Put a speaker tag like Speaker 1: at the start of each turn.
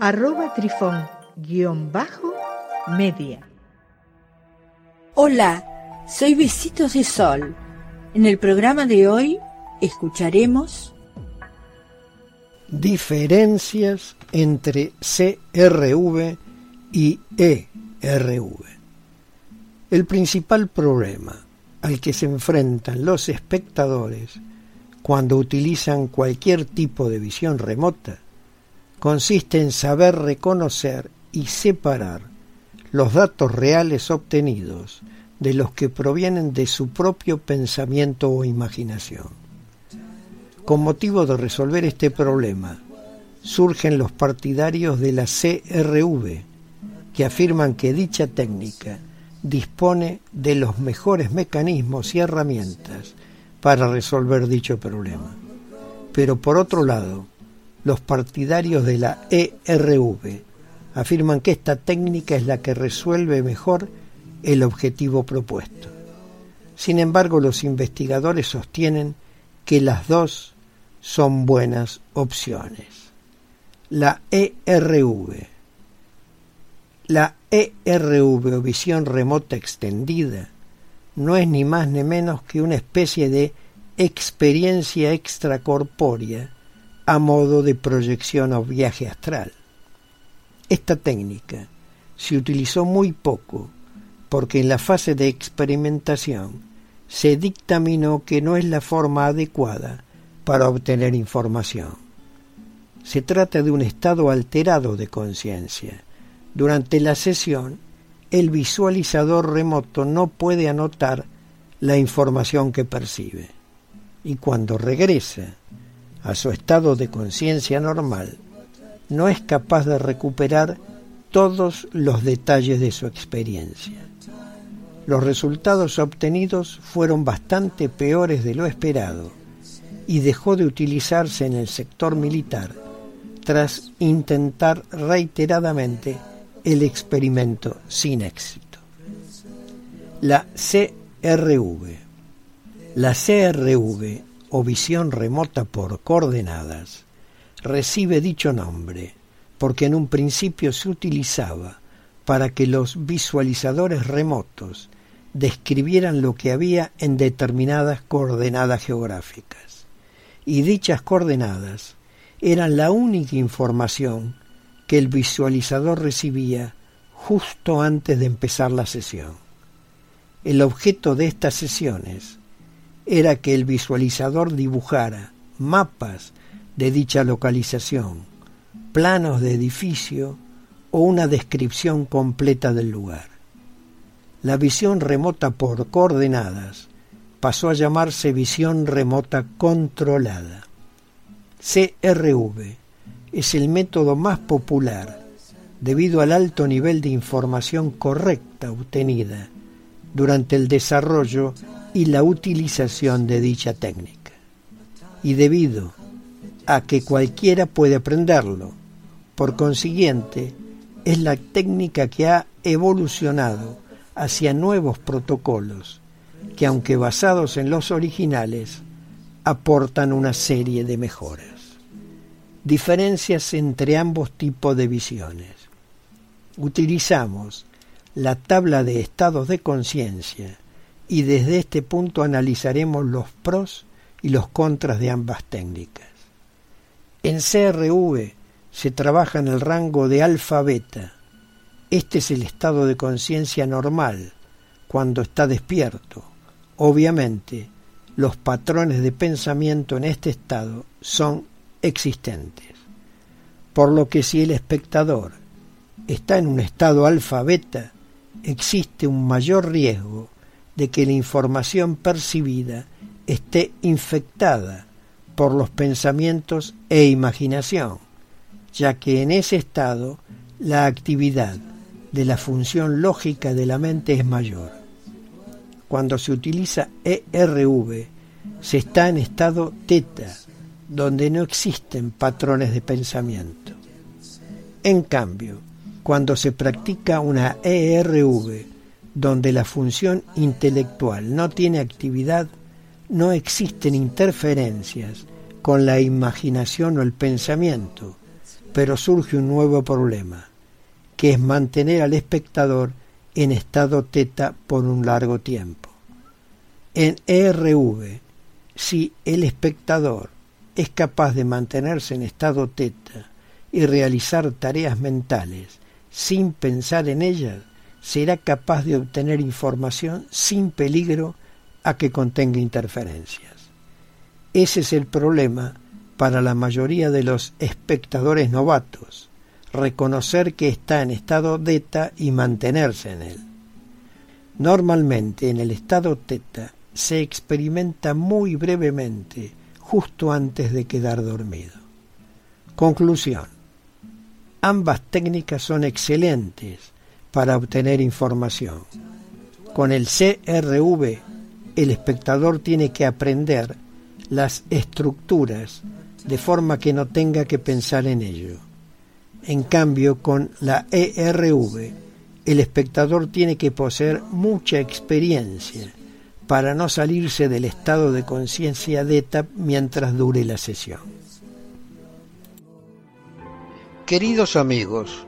Speaker 1: arroba trifón guion bajo media.
Speaker 2: Hola, soy Besitos de Sol. En el programa de hoy escucharemos
Speaker 3: diferencias entre CRV y ERV. El principal problema al que se enfrentan los espectadores cuando utilizan cualquier tipo de visión remota consiste en saber reconocer y separar los datos reales obtenidos de los que provienen de su propio pensamiento o imaginación. Con motivo de resolver este problema, surgen los partidarios de la CRV, que afirman que dicha técnica dispone de los mejores mecanismos y herramientas para resolver dicho problema. Pero por otro lado, los partidarios de la ERV afirman que esta técnica es la que resuelve mejor el objetivo propuesto. Sin embargo, los investigadores sostienen que las dos son buenas opciones. La ERV. La ERV o visión remota extendida no es ni más ni menos que una especie de experiencia extracorpórea a modo de proyección o viaje astral. Esta técnica se utilizó muy poco porque en la fase de experimentación se dictaminó que no es la forma adecuada para obtener información. Se trata de un estado alterado de conciencia. Durante la sesión, el visualizador remoto no puede anotar la información que percibe. Y cuando regresa a su estado de conciencia normal, no es capaz de recuperar todos los detalles de su experiencia. Los resultados obtenidos fueron bastante peores de lo esperado y dejó de utilizarse en el sector militar tras intentar reiteradamente el experimento sin éxito. La CRV. La CRV o visión remota por coordenadas, recibe dicho nombre porque en un principio se utilizaba para que los visualizadores remotos describieran lo que había en determinadas coordenadas geográficas. Y dichas coordenadas eran la única información que el visualizador recibía justo antes de empezar la sesión. El objeto de estas sesiones era que el visualizador dibujara mapas de dicha localización, planos de edificio o una descripción completa del lugar. La visión remota por coordenadas pasó a llamarse visión remota controlada. CRV es el método más popular debido al alto nivel de información correcta obtenida durante el desarrollo y la utilización de dicha técnica. Y debido a que cualquiera puede aprenderlo, por consiguiente, es la técnica que ha evolucionado hacia nuevos protocolos que, aunque basados en los originales, aportan una serie de mejoras. Diferencias entre ambos tipos de visiones. Utilizamos la tabla de estados de conciencia y desde este punto analizaremos los pros y los contras de ambas técnicas. En CRV se trabaja en el rango de alfa-beta. Este es el estado de conciencia normal, cuando está despierto. Obviamente, los patrones de pensamiento en este estado son existentes. Por lo que si el espectador está en un estado alfa-beta, existe un mayor riesgo de que la información percibida esté infectada por los pensamientos e imaginación, ya que en ese estado la actividad de la función lógica de la mente es mayor. Cuando se utiliza ERV, se está en estado teta, donde no existen patrones de pensamiento. En cambio, cuando se practica una ERV, donde la función intelectual no tiene actividad, no existen interferencias con la imaginación o el pensamiento, pero surge un nuevo problema, que es mantener al espectador en estado teta por un largo tiempo. En ERV, si el espectador es capaz de mantenerse en estado teta y realizar tareas mentales sin pensar en ellas, será capaz de obtener información sin peligro a que contenga interferencias. Ese es el problema para la mayoría de los espectadores novatos, reconocer que está en estado teta y mantenerse en él. Normalmente en el estado teta se experimenta muy brevemente justo antes de quedar dormido. Conclusión. Ambas técnicas son excelentes para obtener información. Con el CRV, el espectador tiene que aprender las estructuras de forma que no tenga que pensar en ello. En cambio, con la ERV, el espectador tiene que poseer mucha experiencia para no salirse del estado de conciencia DETA mientras dure la sesión.
Speaker 4: Queridos amigos,